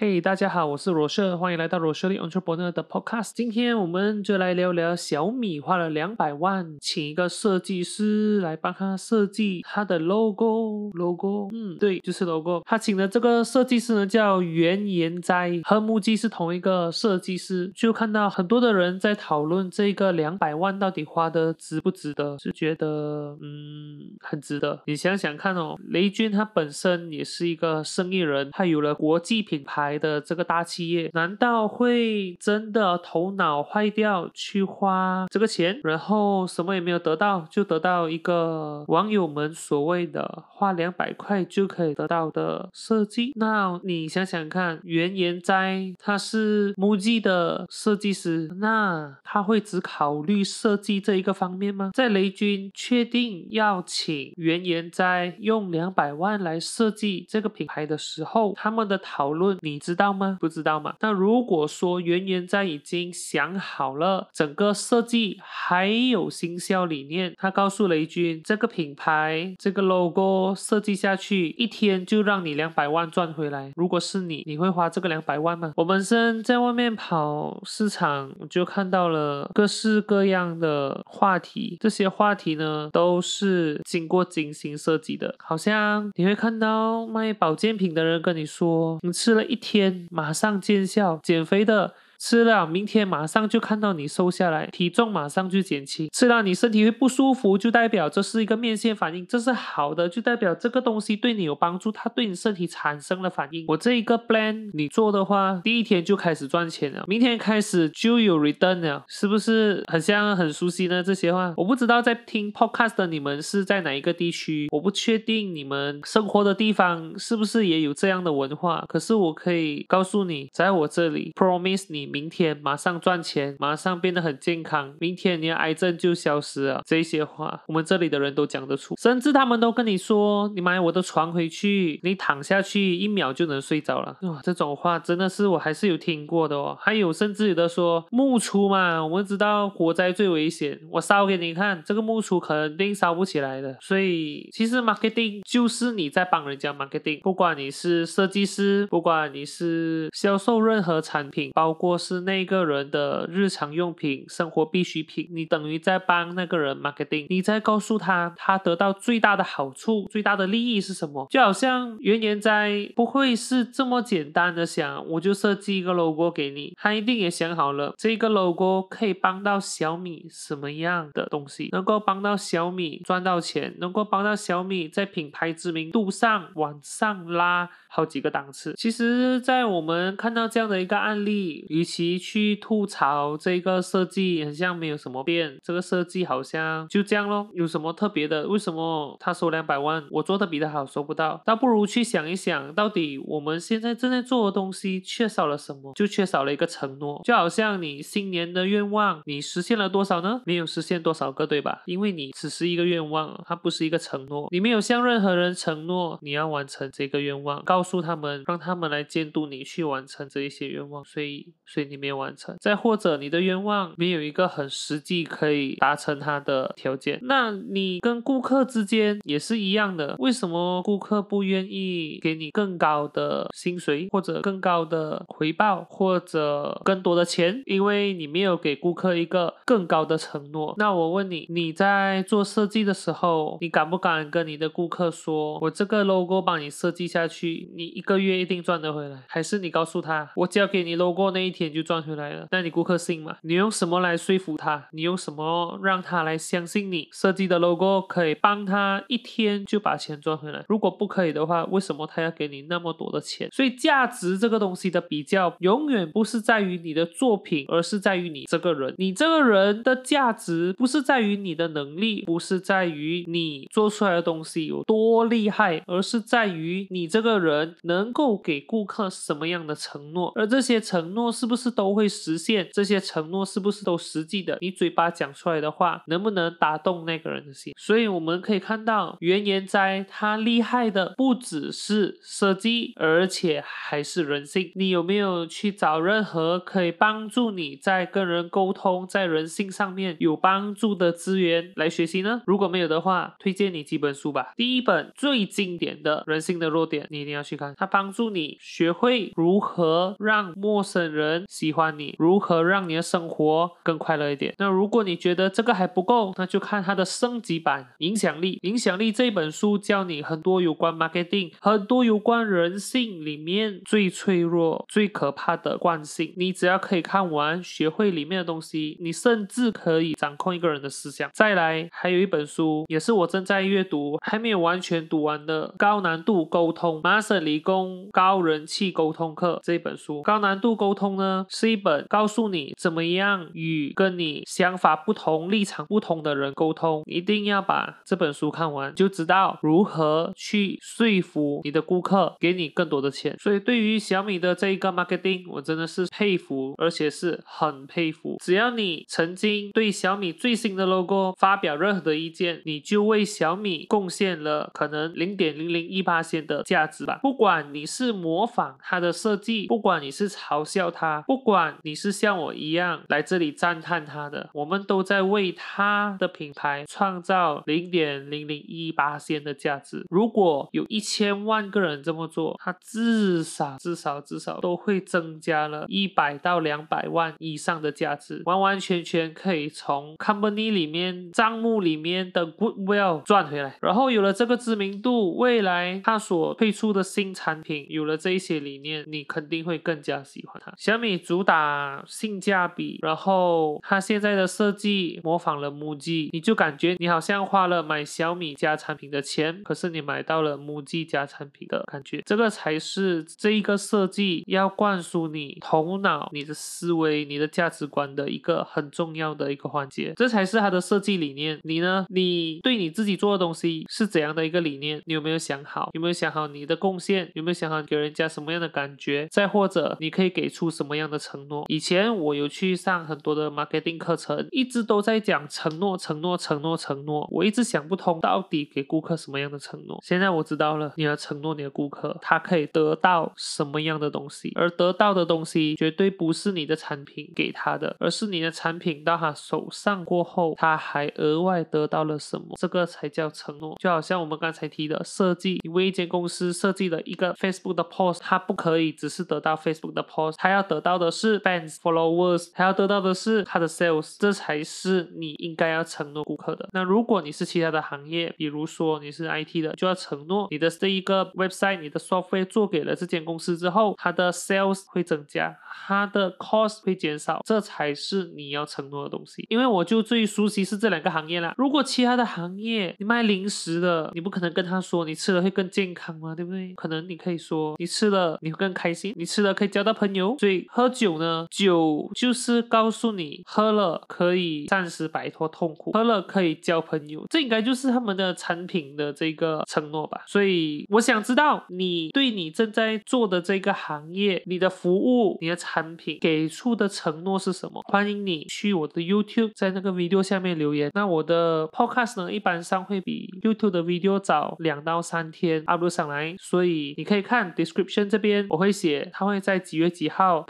嘿大家好，我是罗社，欢迎来到罗社的 Entrepreneur 的 Podcast。今天我们就来聊聊小米花了两百万请一个设计师来帮他设计他的 logo。logo，嗯，对，就是 logo。他请的这个设计师呢叫袁延斋，和木基是同一个设计师。就看到很多的人在讨论这个两百万到底花的值不值得，是觉得嗯很值得。你想想看哦，雷军他本身也是一个生意人，他有了国际品牌。来的这个大企业，难道会真的头脑坏掉去花这个钱，然后什么也没有得到，就得到一个网友们所谓的花两百块就可以得到的设计？那你想想看，原研哉他是木吉的设计师，那他会只考虑设计这一个方面吗？在雷军确定要请原研哉用两百万来设计这个品牌的时候，他们的讨论你。知道吗？不知道吗？那如果说圆圆在已经想好了整个设计，还有行销理念，他告诉雷军，这个品牌这个 logo 设计下去，一天就让你两百万赚回来。如果是你，你会花这个两百万吗？我本身在外面跑市场，就看到了各式各样的话题，这些话题呢都是经过精心设计的。好像你会看到卖保健品的人跟你说，你吃了一天。天马上见效，减肥的。吃了，明天马上就看到你瘦下来，体重马上就减轻。吃了你身体会不舒服，就代表这是一个面线反应，这是好的，就代表这个东西对你有帮助，它对你身体产生了反应。我这一个 plan 你做的话，第一天就开始赚钱了，明天开始就有 return 了，是不是很像很熟悉呢？这些话我不知道在听 podcast 的你们是在哪一个地区，我不确定你们生活的地方是不是也有这样的文化，可是我可以告诉你，在我这里 promise 你。明天马上赚钱，马上变得很健康。明天你的癌症就消失了。这些话，我们这里的人都讲得出，甚至他们都跟你说：“你买我的床回去，你躺下去一秒就能睡着了。”哇，这种话真的是我还是有听过的哦。还有甚至有的说木厨嘛，我们知道火灾最危险，我烧给你看，这个木厨肯定烧不起来的。所以其实 marketing 就是你在帮人家 marketing，不管你是设计师，不管你是销售任何产品，包括。是那个人的日常用品、生活必需品，你等于在帮那个人 marketing，你在告诉他他得到最大的好处、最大的利益是什么？就好像原研在不会是这么简单的想，我就设计一个 logo 给你，他一定也想好了，这个 logo 可以帮到小米什么样的东西，能够帮到小米赚到钱，能够帮到小米在品牌知名度上往上拉好几个档次。其实，在我们看到这样的一个案例，与其去吐槽这个设计，很像没有什么变。这个设计好像就这样咯，有什么特别的？为什么他收两百万，我做的比他好收不到？倒不如去想一想，到底我们现在正在做的东西缺少了什么？就缺少了一个承诺。就好像你新年的愿望，你实现了多少呢？没有实现多少个，对吧？因为你只是一个愿望，它不是一个承诺。你没有向任何人承诺你要完成这个愿望，告诉他们，让他们来监督你去完成这一些愿望。所以，所以。你没有完成，再或者你的愿望没有一个很实际可以达成它的条件，那你跟顾客之间也是一样的。为什么顾客不愿意给你更高的薪水，或者更高的回报，或者更多的钱？因为你没有给顾客一个更高的承诺。那我问你，你在做设计的时候，你敢不敢跟你的顾客说，我这个 logo 帮你设计下去，你一个月一定赚得回来？还是你告诉他，我交给你 logo 那一天？就赚回来了，那你顾客信吗？你用什么来说服他？你用什么让他来相信你设计的 logo 可以帮他一天就把钱赚回来？如果不可以的话，为什么他要给你那么多的钱？所以价值这个东西的比较，永远不是在于你的作品，而是在于你这个人。你这个人的价值不是在于你的能力，不是在于你做出来的东西有多厉害，而是在于你这个人能够给顾客什么样的承诺，而这些承诺是。不是都会实现？这些承诺是不是都实际的？你嘴巴讲出来的话，能不能打动那个人的心？所以我们可以看到，原研哉他厉害的不只是设计，而且还是人性。你有没有去找任何可以帮助你在跟人沟通、在人性上面有帮助的资源来学习呢？如果没有的话，推荐你几本书吧。第一本最经典的人性的弱点，你一定要去看，它帮助你学会如何让陌生人喜欢你，如何让你的生活更快乐一点。那如果你觉得这个还不够，那就看它的升级版《影响力》。《影响力》这本书教你很多有关 marketing，很多有关人性里面最脆弱、最可怕的惯性。你只要可以看完，学会里面的东西，你甚至可以掌控一个人的思想。再来，还有一本书，也是我正在阅读，还没有完全读完的《高难度沟通：麻省理工高人气沟通课》这本书。高难度沟通呢，是一本告诉你怎么样与跟你想法不同、立场不同的人沟通。一定要把这本书看完，就知道如何去说服你的顾客给你更多的钱。所以，对于小米的这一个 marketing，我真的是佩服，而且是很佩服。只要你曾经对小米最新的 logo 发表任何的意见，你就为小米贡献了可能零点零零一八线的价值吧。不管你是模仿它的设计，不管你是嘲笑它，不管你是像我一样来这里赞叹他的，我们都在为他的品牌创造零点零零一八线的价值。如果有一千万个人这么做，他至少至少至少都会增加了一百到两百万以上的价值，完完全全可以从 company 里面账目里面的 goodwill 赚回来。然后有了这个知名度，未来他所推出的新产品有了这一些理念，你肯定会更加喜欢它。小米你主打性价比，然后它现在的设计模仿了 MUJI，你就感觉你好像花了买小米家产品的钱，可是你买到了 MUJI 家产品的感觉，这个才是这一个设计要灌输你头脑、你的思维、你的价值观的一个很重要的一个环节，这才是它的设计理念。你呢？你对你自己做的东西是怎样的一个理念？你有没有想好？有没有想好你的贡献？有没有想好给人家什么样的感觉？再或者你可以给出什么样的承诺？以前我有去上很多的 marketing 课程，一直都在讲承诺、承诺、承诺、承诺。我一直想不通，到底给顾客什么样的承诺？现在我知道了，你要承诺你的顾客，他可以得到什么样的东西，而得到的东西绝对不是你的产品给他的，而是你的产品到他手上过后，他还额外得到了什么？这个才叫承诺。就好像我们刚才提的设计，你为一间公司设计了一个 Facebook 的 post，他不可以只是得到 Facebook 的 post，他要得到到的是 fans followers，还要得到的是它的 sales，这才是你应该要承诺顾客的。那如果你是其他的行业，比如说你是 IT 的，就要承诺你的这一个 website，你的 software 做给了这间公司之后，它的 sales 会增加，它的 cost 会减少，这才是你要承诺的东西。因为我就最熟悉是这两个行业啦。如果其他的行业，你卖零食的，你不可能跟他说你吃了会更健康嘛，对不对？可能你可以说你吃了你会更开心，你吃了可以交到朋友。所以喝酒呢，酒就是告诉你喝了可以暂时摆脱痛苦，喝了可以交朋友，这应该就是他们的产品的这个承诺吧。所以我想知道你对你正在做的这个行业、你的服务、你的产品给出的承诺是什么？欢迎你去我的 YouTube，在那个 video 下面留言。那我的 podcast 呢，一般上会比 YouTube 的 video 早两到三天 upload 上来，所以你可以看 description 这边，我会写它会在几月几号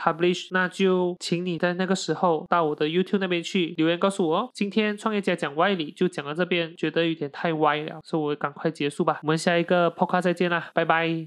那就请你在那个时候到我的 YouTube 那边去留言告诉我哦。今天创业家讲歪理就讲到这边，觉得有点太歪了，所以我赶快结束吧。我们下一个 podcast 再见啦，拜拜。